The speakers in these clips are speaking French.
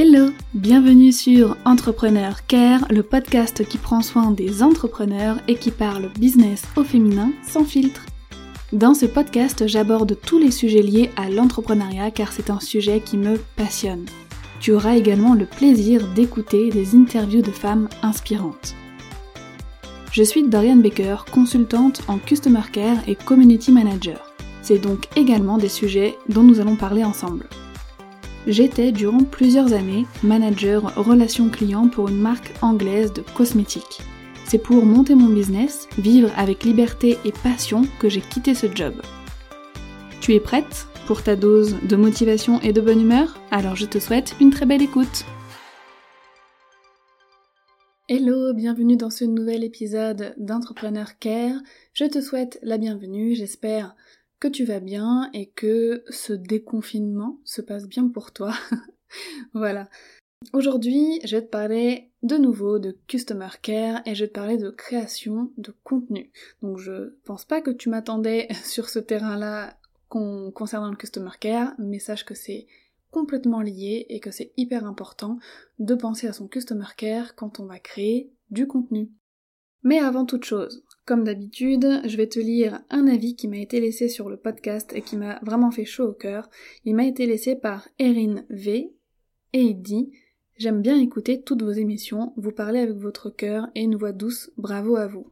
Hello, bienvenue sur Entrepreneur Care, le podcast qui prend soin des entrepreneurs et qui parle business au féminin sans filtre. Dans ce podcast, j'aborde tous les sujets liés à l'entrepreneuriat car c'est un sujet qui me passionne. Tu auras également le plaisir d'écouter des interviews de femmes inspirantes. Je suis Dorian Baker, consultante en Customer Care et Community Manager. C'est donc également des sujets dont nous allons parler ensemble. J'étais durant plusieurs années manager relation client pour une marque anglaise de cosmétiques. C'est pour monter mon business, vivre avec liberté et passion que j'ai quitté ce job. Tu es prête pour ta dose de motivation et de bonne humeur? Alors je te souhaite une très belle écoute. Hello, bienvenue dans ce nouvel épisode d'Entrepreneur Care. Je te souhaite la bienvenue, j'espère que tu vas bien et que ce déconfinement se passe bien pour toi. voilà. Aujourd'hui, je vais te parler de nouveau de Customer Care et je vais te parler de création de contenu. Donc je pense pas que tu m'attendais sur ce terrain-là concernant le Customer Care, mais sache que c'est complètement lié et que c'est hyper important de penser à son Customer Care quand on va créer du contenu. Mais avant toute chose, comme d'habitude, je vais te lire un avis qui m'a été laissé sur le podcast et qui m'a vraiment fait chaud au cœur. Il m'a été laissé par Erin V et il dit J'aime bien écouter toutes vos émissions, vous parlez avec votre cœur et une voix douce, bravo à vous.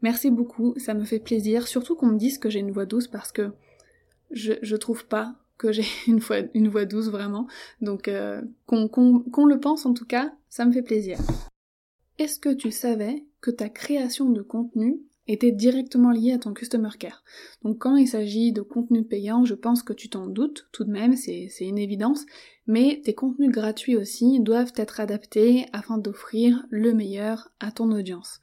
Merci beaucoup, ça me fait plaisir, surtout qu'on me dise que j'ai une voix douce parce que je, je trouve pas que j'ai une, voix, une voix douce vraiment. Donc euh, qu'on le pense en tout cas, ça me fait plaisir. Est-ce que tu savais que ta création de contenu était directement lié à ton customer care. Donc quand il s'agit de contenu payant, je pense que tu t'en doutes tout de même, c'est une évidence, mais tes contenus gratuits aussi doivent être adaptés afin d'offrir le meilleur à ton audience.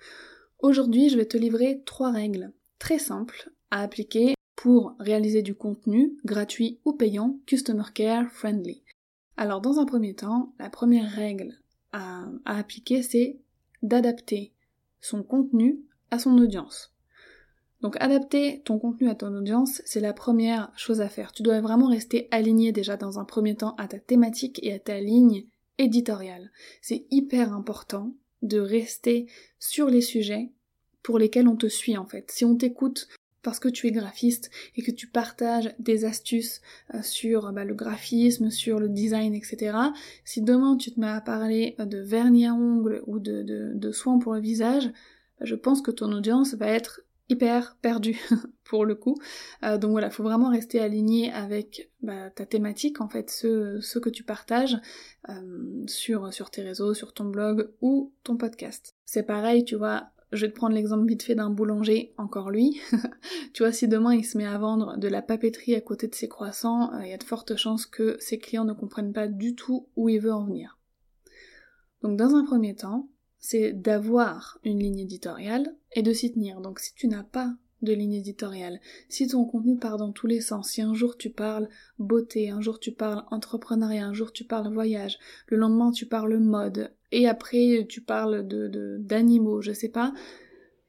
Aujourd'hui, je vais te livrer trois règles très simples à appliquer pour réaliser du contenu gratuit ou payant customer care friendly. Alors dans un premier temps, la première règle à, à appliquer c'est d'adapter son contenu à son audience. Donc adapter ton contenu à ton audience, c'est la première chose à faire. Tu dois vraiment rester aligné déjà dans un premier temps à ta thématique et à ta ligne éditoriale. C'est hyper important de rester sur les sujets pour lesquels on te suit en fait. Si on t'écoute parce que tu es graphiste et que tu partages des astuces euh, sur bah, le graphisme, sur le design, etc. Si demain tu te mets à parler de vernis à ongles ou de, de soins pour le visage, je pense que ton audience va être hyper perdue pour le coup. Euh, donc voilà, faut vraiment rester aligné avec bah, ta thématique, en fait, ce, que tu partages euh, sur, sur tes réseaux, sur ton blog ou ton podcast. C'est pareil, tu vois, je vais te prendre l'exemple vite fait d'un boulanger, encore lui. tu vois, si demain il se met à vendre de la papeterie à côté de ses croissants, euh, il y a de fortes chances que ses clients ne comprennent pas du tout où il veut en venir. Donc dans un premier temps, c'est d'avoir une ligne éditoriale et de s'y tenir. Donc si tu n'as pas de ligne éditoriale, si ton contenu part dans tous les sens, si un jour tu parles beauté, un jour tu parles entrepreneuriat, un jour tu parles voyage, le lendemain tu parles mode, et après tu parles de d'animaux, je sais pas,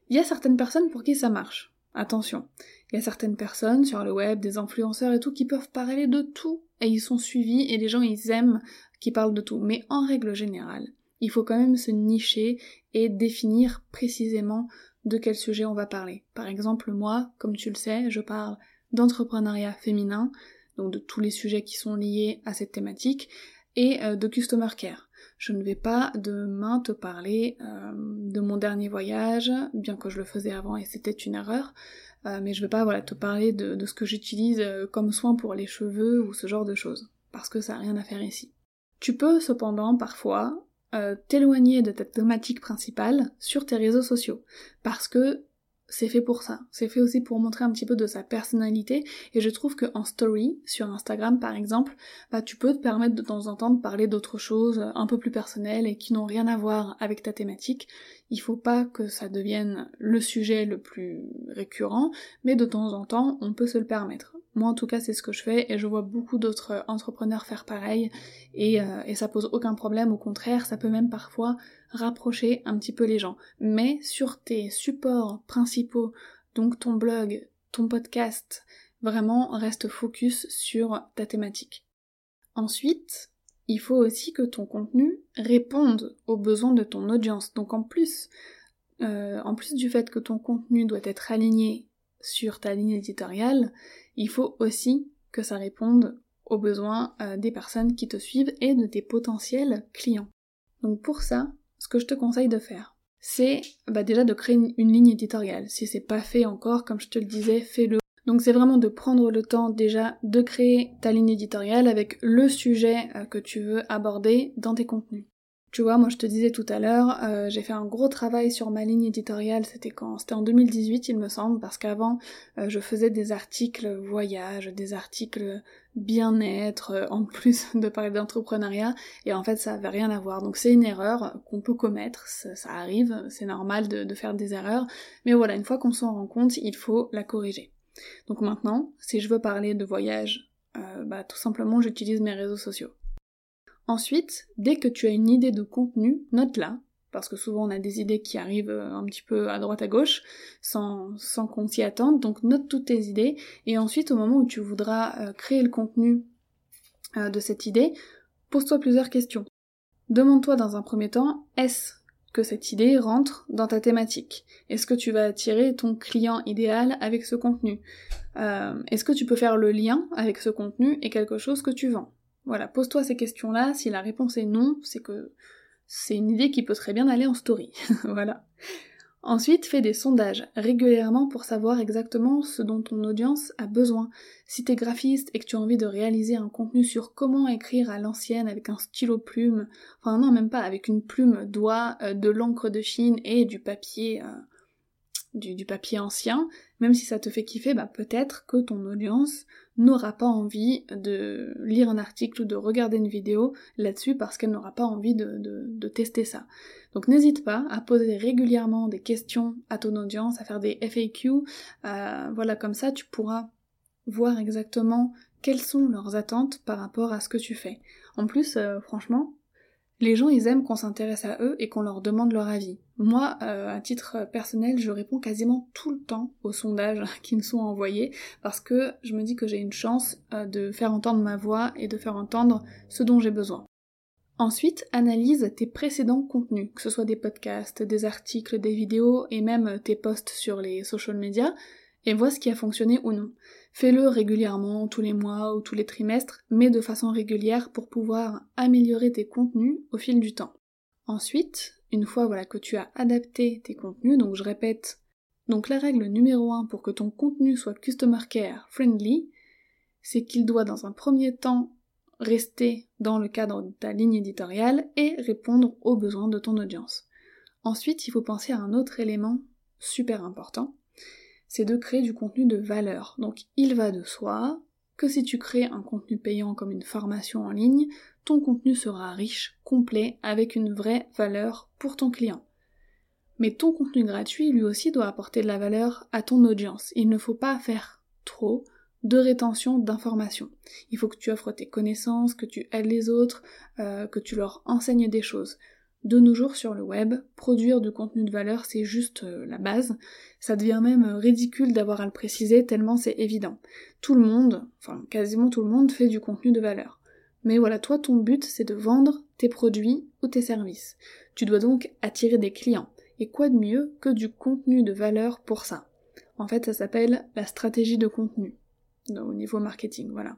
il y a certaines personnes pour qui ça marche. Attention, il y a certaines personnes sur le web, des influenceurs et tout, qui peuvent parler de tout, et ils sont suivis, et les gens ils aiment qu'ils parlent de tout. Mais en règle générale, il faut quand même se nicher et définir précisément de quel sujet on va parler. Par exemple, moi, comme tu le sais, je parle d'entrepreneuriat féminin, donc de tous les sujets qui sont liés à cette thématique, et euh, de customer care. Je ne vais pas demain te parler euh, de mon dernier voyage, bien que je le faisais avant et c'était une erreur, euh, mais je vais pas voilà, te parler de, de ce que j'utilise comme soin pour les cheveux ou ce genre de choses, parce que ça n'a rien à faire ici. Tu peux cependant parfois euh, t'éloigner de ta thématique principale sur tes réseaux sociaux. Parce que c'est fait pour ça. C'est fait aussi pour montrer un petit peu de sa personnalité. Et je trouve que en story, sur Instagram par exemple, bah, tu peux te permettre de temps en temps de parler d'autres choses un peu plus personnelles et qui n'ont rien à voir avec ta thématique. Il faut pas que ça devienne le sujet le plus récurrent, mais de temps en temps, on peut se le permettre. Moi en tout cas c'est ce que je fais et je vois beaucoup d'autres entrepreneurs faire pareil et, euh, et ça pose aucun problème, au contraire ça peut même parfois rapprocher un petit peu les gens. Mais sur tes supports principaux, donc ton blog, ton podcast, vraiment reste focus sur ta thématique. Ensuite, il faut aussi que ton contenu réponde aux besoins de ton audience. Donc en plus, euh, en plus du fait que ton contenu doit être aligné sur ta ligne éditoriale, il faut aussi que ça réponde aux besoins euh, des personnes qui te suivent et de tes potentiels clients. Donc pour ça, ce que je te conseille de faire, c'est bah déjà de créer une, ligne éditoriale. Si c'est pas fait encore, comme je te le disais, fais-le. Donc c'est vraiment de prendre le temps déjà de créer ta ligne éditoriale avec le sujet euh, que tu veux aborder dans tes contenus. Tu vois, moi je te disais tout à l'heure, euh, j'ai fait un gros travail sur ma ligne éditoriale, c'était quand C'était en 2018 il me semble, parce qu'avant euh, je faisais des articles voyage, des articles bien-être, euh, en plus de parler d'entrepreneuriat, et en fait ça avait rien à voir. Donc c'est une erreur qu'on peut commettre, ça, arrive, c'est normal de, faire des erreurs, mais voilà, une fois qu'on s'en rend compte, il faut la corriger. Donc maintenant, si je veux parler de voyage, bah tout simplement j'utilise mes réseaux sociaux. Ensuite, dès que tu as une idée de contenu, note-la, parce que souvent on a des idées qui arrivent euh, un petit peu à droite à gauche, sans, sans qu'on s'y attende, donc note toutes tes idées, et ensuite au moment où tu voudras euh, créer le contenu euh, de cette idée, pose-toi plusieurs questions. Demande-toi dans un premier temps, est-ce que cette idée rentre dans ta thématique? Est-ce que tu vas attirer ton client idéal avec ce contenu? Est-ce que tu peux faire le lien avec ce contenu et quelque chose que tu vends? Voilà, pose-toi ces questions-là. Si la réponse est non, c'est que c'est une idée qui peut très bien aller en story. voilà. Ensuite, fais des sondages régulièrement pour savoir exactement ce dont ton audience a besoin. Si t'es graphiste et que tu as envie de réaliser un contenu sur comment écrire à l'ancienne avec un stylo plume, enfin non même pas, avec une plume doigt, euh, de l'encre de Chine et du papier euh, du, papier ancien, même si ça te fait kiffer, bah peut-être que ton audience n'aura pas envie de lire un article ou de regarder une vidéo là-dessus parce qu'elle n'aura pas envie de, tester ça. Donc n'hésite pas à poser régulièrement des questions à ton audience, à faire des FAQ, euh, voilà comme ça tu pourras voir exactement quelles sont leurs attentes par rapport à ce que tu fais. En plus, euh, franchement, les gens, ils aiment qu'on s'intéresse à eux et qu'on leur demande leur avis. Moi, euh, à titre personnel, je réponds quasiment tout le temps aux sondages qui me sont envoyés parce que je me dis que j'ai une chance euh, de faire entendre ma voix et de faire entendre ce dont j'ai besoin. Ensuite, analyse tes précédents contenus, que ce soit des podcasts, des articles, des vidéos et même tes posts sur les social media, et vois ce qui a fonctionné ou non. Fais-le régulièrement, tous les mois ou tous les trimestres, mais de façon régulière pour pouvoir améliorer tes contenus au fil du temps. Ensuite, une fois voilà que tu as adapté tes contenus, donc je répète, donc la règle numéro 1 pour que ton contenu soit customer care friendly, c'est qu'il doit dans un premier temps rester dans le cadre de ta ligne éditoriale et répondre aux besoins de ton audience. Ensuite, il faut penser à un autre élément super important, c'est de créer du contenu de valeur. Donc il va de soi que si tu crées un contenu payant comme une formation en ligne, ton contenu sera riche, complet, avec une vraie valeur pour ton client. Mais ton contenu gratuit, lui aussi, doit apporter de la valeur à ton audience. Il ne faut pas faire trop de rétention d'informations. Il faut que tu offres tes connaissances, que tu aides les autres, euh, que tu leur enseignes des choses. De nos jours sur le web, produire du contenu de valeur, c'est juste euh, la base. Ça devient même euh, ridicule d'avoir à le préciser tellement c'est évident. Tout le monde, enfin quasiment tout le monde, fait du contenu de valeur. Mais voilà, toi ton but c'est de vendre tes produits ou tes services. Tu dois donc attirer des clients. Et quoi de mieux que du contenu de valeur pour ça? En fait, ça s'appelle la stratégie de contenu au niveau marketing, voilà.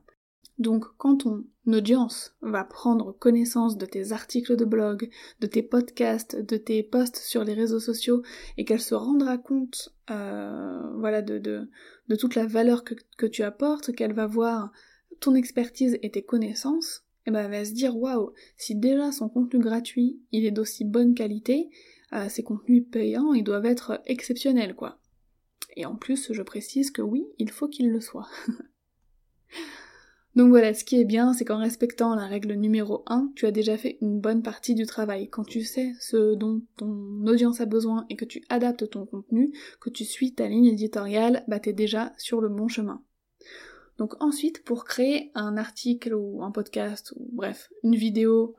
Donc quand ton audience va prendre connaissance de tes articles de blog, de tes podcasts, de tes posts sur les réseaux sociaux, et qu'elle se rendra compte euh, voilà, de, toute la valeur que, que tu apportes, qu'elle va voir ton expertise et tes connaissances, et eh ben elle va se dire waouh, si déjà son contenu gratuit il est d'aussi bonne qualité, euh, ses contenus payants ils doivent être exceptionnels quoi. Et en plus, je précise que oui, il faut qu'il le soit. Donc voilà, ce qui est bien, c'est qu'en respectant la règle numéro 1, tu as déjà fait une bonne partie du travail. Quand tu sais ce dont ton audience a besoin et que tu adaptes ton contenu, que tu suis ta ligne éditoriale, bah t'es déjà sur le bon chemin. Donc ensuite, pour créer un article ou un podcast, ou bref, une vidéo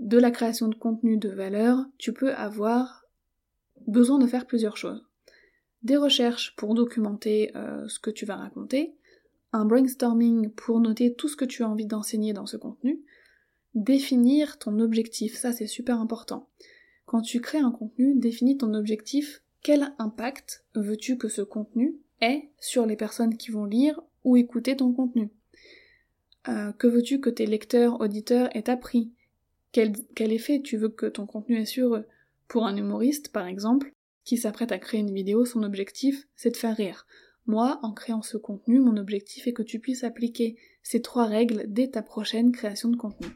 de la création de contenu de valeur, tu peux avoir besoin de faire plusieurs choses. Des recherches pour documenter euh, ce que tu vas raconter, un brainstorming pour noter tout ce que tu as envie d'enseigner dans ce contenu, définir ton objectif, ça c'est super important. Quand tu crées un contenu, définis ton objectif, quel impact veux-tu que ce contenu ait sur les personnes qui vont lire ou écouter ton contenu? Euh, Que veux-tu que tes lecteurs, auditeurs aient appris? Quel, quel effet tu veux que ton contenu ait sur eux? Pour un humoriste, par exemple, qui s'apprête à créer une vidéo, son objectif, c'est de faire rire. Moi, en créant ce contenu, mon objectif est que tu puisses appliquer ces trois règles dès ta prochaine création de contenu.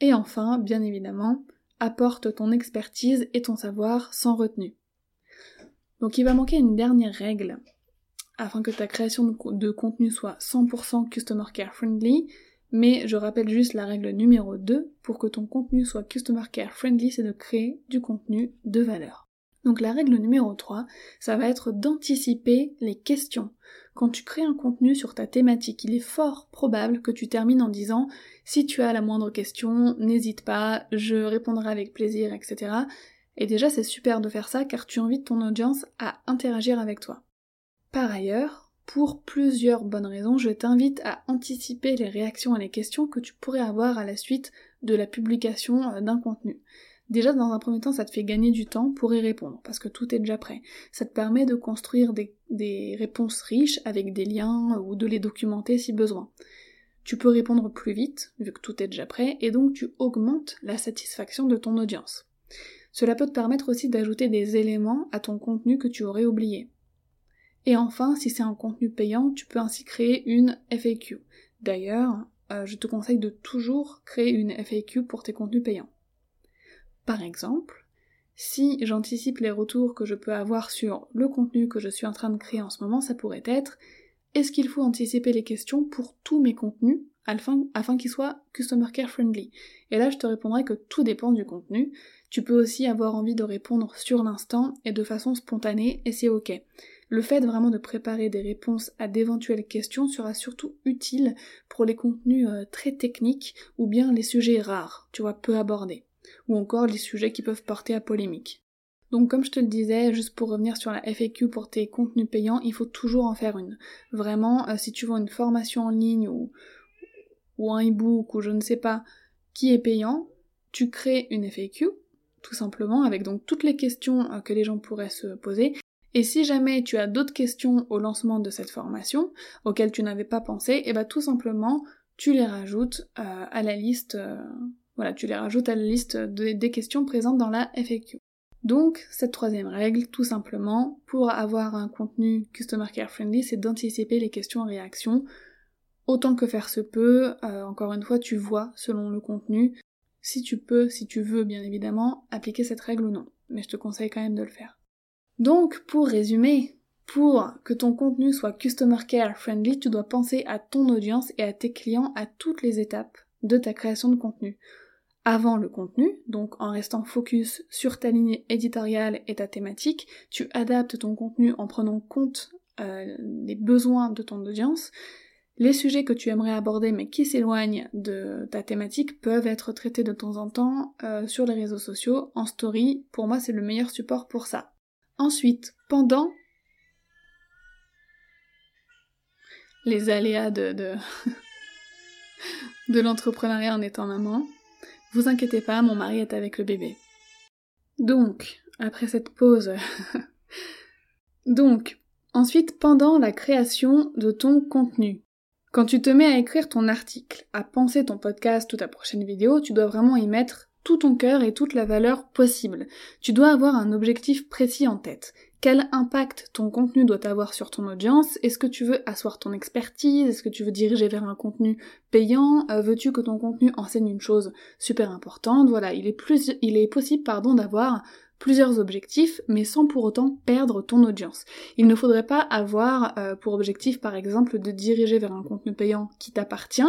Et enfin, bien évidemment, apporte ton expertise et ton savoir sans retenue. Donc il va manquer une dernière règle afin que ta création de contenu soit 100% customer care friendly, mais je rappelle juste la règle numéro 2, pour que ton contenu soit customer care friendly, c'est de créer du contenu de valeur. Donc la règle numéro 3, ça va être d'anticiper les questions. Quand tu crées un contenu sur ta thématique, il est fort probable que tu termines en disant si tu as la moindre question, n'hésite pas, je répondrai avec plaisir, etc. Et déjà c'est super de faire ça car tu invites ton audience à interagir avec toi. Par ailleurs, pour plusieurs bonnes raisons, je t'invite à anticiper les réactions et les questions que tu pourrais avoir à la suite de la publication euh, d'un contenu. Déjà, dans un premier temps, ça te fait gagner du temps pour y répondre, parce que tout est déjà prêt. Ça te permet de construire des, réponses riches avec des liens ou de les documenter si besoin. Tu peux répondre plus vite, vu que tout est déjà prêt, et donc tu augmentes la satisfaction de ton audience. Cela peut te permettre aussi d'ajouter des éléments à ton contenu que tu aurais oublié. Et enfin, si c'est un contenu payant, tu peux ainsi créer une FAQ. D'ailleurs, euh, je te conseille de toujours créer une FAQ pour tes contenus payants. Par exemple, si j'anticipe les retours que je peux avoir sur le contenu que je suis en train de créer en ce moment, ça pourrait être est-ce qu'il faut anticiper les questions pour tous mes contenus afin, qu'ils soient customer care friendly? Et là, je te répondrai que tout dépend du contenu. Tu peux aussi avoir envie de répondre sur l'instant et de façon spontanée, et c'est ok. Le fait vraiment de préparer des réponses à d'éventuelles questions sera surtout utile pour les contenus euh, très techniques ou bien les sujets rares, tu vois, peu abordés ou encore les sujets qui peuvent porter à polémique. Donc comme je te le disais, juste pour revenir sur la FAQ pour tes contenus payants, il faut toujours en faire une. Vraiment, euh, si tu vois une formation en ligne ou, ou un e-book ou je ne sais pas qui est payant, tu crées une FAQ, tout simplement, avec donc toutes les questions euh, que les gens pourraient se poser. Et si jamais tu as d'autres questions au lancement de cette formation, auxquelles tu n'avais pas pensé, et eh ben, tout simplement, tu les rajoutes euh, à la liste voilà, tu les rajoutes à la liste des questions présentes dans la FAQ. Donc, cette troisième règle, tout simplement, pour avoir un contenu Customer Care Friendly, c'est d'anticiper les questions et réactions. Autant que faire se peut, euh, encore une fois, tu vois, selon le contenu, si tu peux, si tu veux, bien évidemment, appliquer cette règle ou non. Mais je te conseille quand même de le faire. Donc, pour résumer, pour que ton contenu soit Customer Care Friendly, tu dois penser à ton audience et à tes clients à toutes les étapes de ta création de contenu avant le contenu, donc en restant focus sur ta ligne éditoriale et ta thématique, tu adaptes ton contenu en prenant compte euh, des besoins de ton audience. Les sujets que tu aimerais aborder mais qui s'éloignent de ta thématique peuvent être traités de temps en temps euh, sur les réseaux sociaux, en story. Pour moi, c'est le meilleur support pour ça. Ensuite, pendant les aléas de, de, de l'entrepreneuriat en étant maman, inquiétez pas, mon mari est avec le bébé. Donc, après cette pause... Donc, ensuite, pendant la création de ton contenu, quand tu te mets à écrire ton article, à penser ton podcast ou ta prochaine vidéo, tu dois vraiment y mettre tout ton cœur et toute la valeur possible. Tu dois avoir un objectif précis en tête. Quel impact ton contenu doit avoir sur ton audience? Est-ce que tu veux asseoir ton expertise? Est-ce que tu veux diriger vers un contenu payant? Euh, Veux-tu que ton contenu enseigne une chose super importante? Voilà, il est, possible pardon, d'avoir plusieurs objectifs, mais sans pour autant perdre ton audience. Il ne faudrait pas avoir euh, pour objectif, par exemple, de diriger vers un contenu payant qui t'appartient,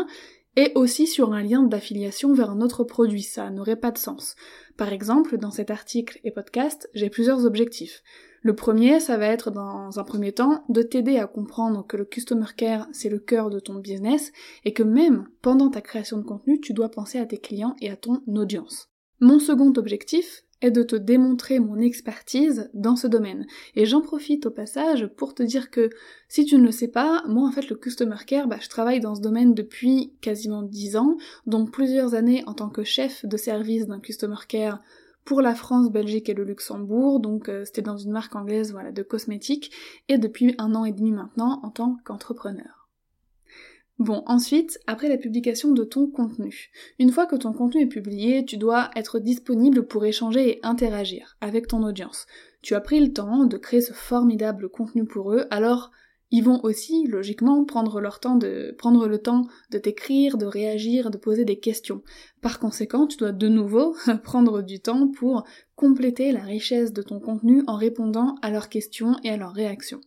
et aussi sur un lien d'affiliation vers un autre produit, ça n'aurait pas de sens. Par exemple, dans cet article et podcast, j'ai plusieurs objectifs. Le premier, ça va être dans un premier temps de t'aider à comprendre que le customer care, c'est le cœur de ton business et que même pendant ta création de contenu, tu dois penser à tes clients et à ton audience. Mon second objectif est de te démontrer mon expertise dans ce domaine. Et j'en profite au passage pour te dire que si tu ne le sais pas, moi en fait le customer care, bah, je travaille dans ce domaine depuis quasiment 10 ans, donc plusieurs années en tant que chef de service d'un customer care pour la France, Belgique et le Luxembourg, donc euh, c'était dans une marque anglaise voilà, de cosmétiques, et depuis un an et demi maintenant en tant qu'entrepreneur. Bon, ensuite, après la publication de ton contenu. Une fois que ton contenu est publié, tu dois être disponible pour échanger et interagir avec ton audience. Tu as pris le temps de créer ce formidable contenu pour eux, alors ils vont aussi, logiquement, prendre leur temps de, prendre le temps de t'écrire, de réagir, de poser des questions. Par conséquent, tu dois de nouveau prendre du temps pour compléter la richesse de ton contenu en répondant à leurs questions et à leurs réactions.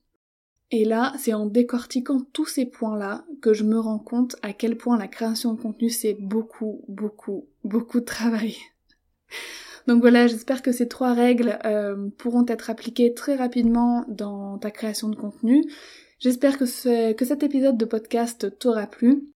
Et là, c'est en décortiquant tous ces points-là que je me rends compte à quel point la création de contenu c'est beaucoup, beaucoup, beaucoup de travail. Donc voilà, j'espère que ces trois règles euh, pourront être appliquées très rapidement dans ta création de contenu. J'espère que, cet épisode de podcast t'aura plu.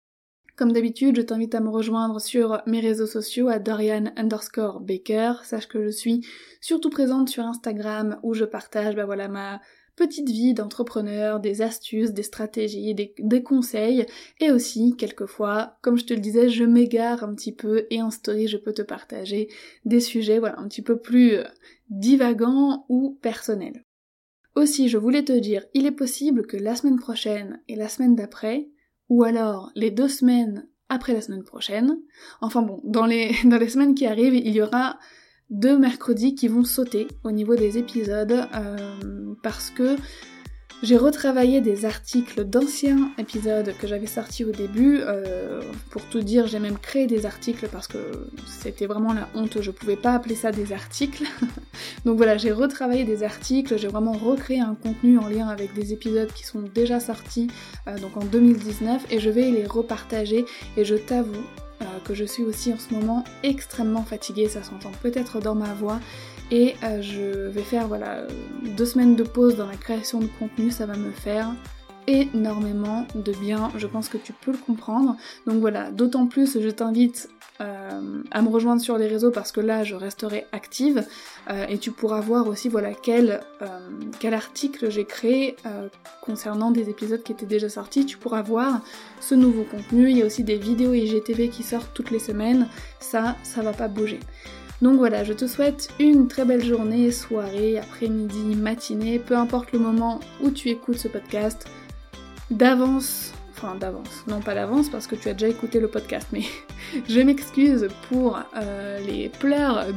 Comme d'habitude, je t'invite à me rejoindre sur mes réseaux sociaux à Dorian underscore Baker. Sache que je suis surtout présente sur Instagram où je partage bah voilà, ma, petite vie d'entrepreneur, des astuces, des stratégies, des, conseils, et aussi, quelquefois, comme je te le disais, je m'égare un petit peu, et en story, je peux te partager des sujets, voilà, un petit peu plus euh, divagants ou personnels. Aussi, je voulais te dire, il est possible que la semaine prochaine et la semaine d'après, ou alors les deux semaines après la semaine prochaine, enfin bon, dans les, dans les semaines qui arrivent, il y aura deux mercredis qui vont sauter au niveau des épisodes euh, parce que j'ai retravaillé des articles d'anciens épisodes que j'avais sortis au début. Euh, pour tout dire, j'ai même créé des articles parce que c'était vraiment la honte, je pouvais pas appeler ça des articles. donc voilà, j'ai retravaillé des articles, j'ai vraiment recréé un contenu en lien avec des épisodes qui sont déjà sortis euh, donc en 2019 et je vais les repartager et je t'avoue euh, que je suis aussi en ce moment extrêmement fatiguée, ça s'entend peut-être dans ma voix. Et euh, je vais faire deux semaines de pause dans la création de contenu, ça va me faire énormément de bien, je pense que tu peux le comprendre. Donc voilà, d'autant plus je t'invite euh, à me rejoindre sur les réseaux parce que là je resterai active euh, et tu pourras voir aussi voilà quel, quel article j'ai créé concernant des épisodes qui étaient déjà sortis. Tu pourras voir ce nouveau contenu. Il y a aussi des vidéos IGTV qui sortent toutes les semaines. Ça, ça va pas bouger. Donc voilà, je te souhaite une très belle journée, soirée, après-midi, matinée, peu importe le moment où tu écoutes ce podcast. D'avance, enfin d'avance, non pas d'avance parce que tu as déjà écouté le podcast, mais je m'excuse pour euh, les pleurs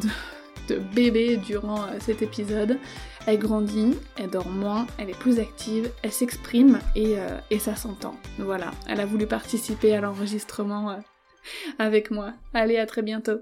de, bébé durant euh, cet épisode. Elle grandit, elle dort moins, elle est plus active, elle s'exprime et, euh, et, ça s'entend. Voilà, elle a voulu participer à l'enregistrement avec moi. Allez, à très bientôt.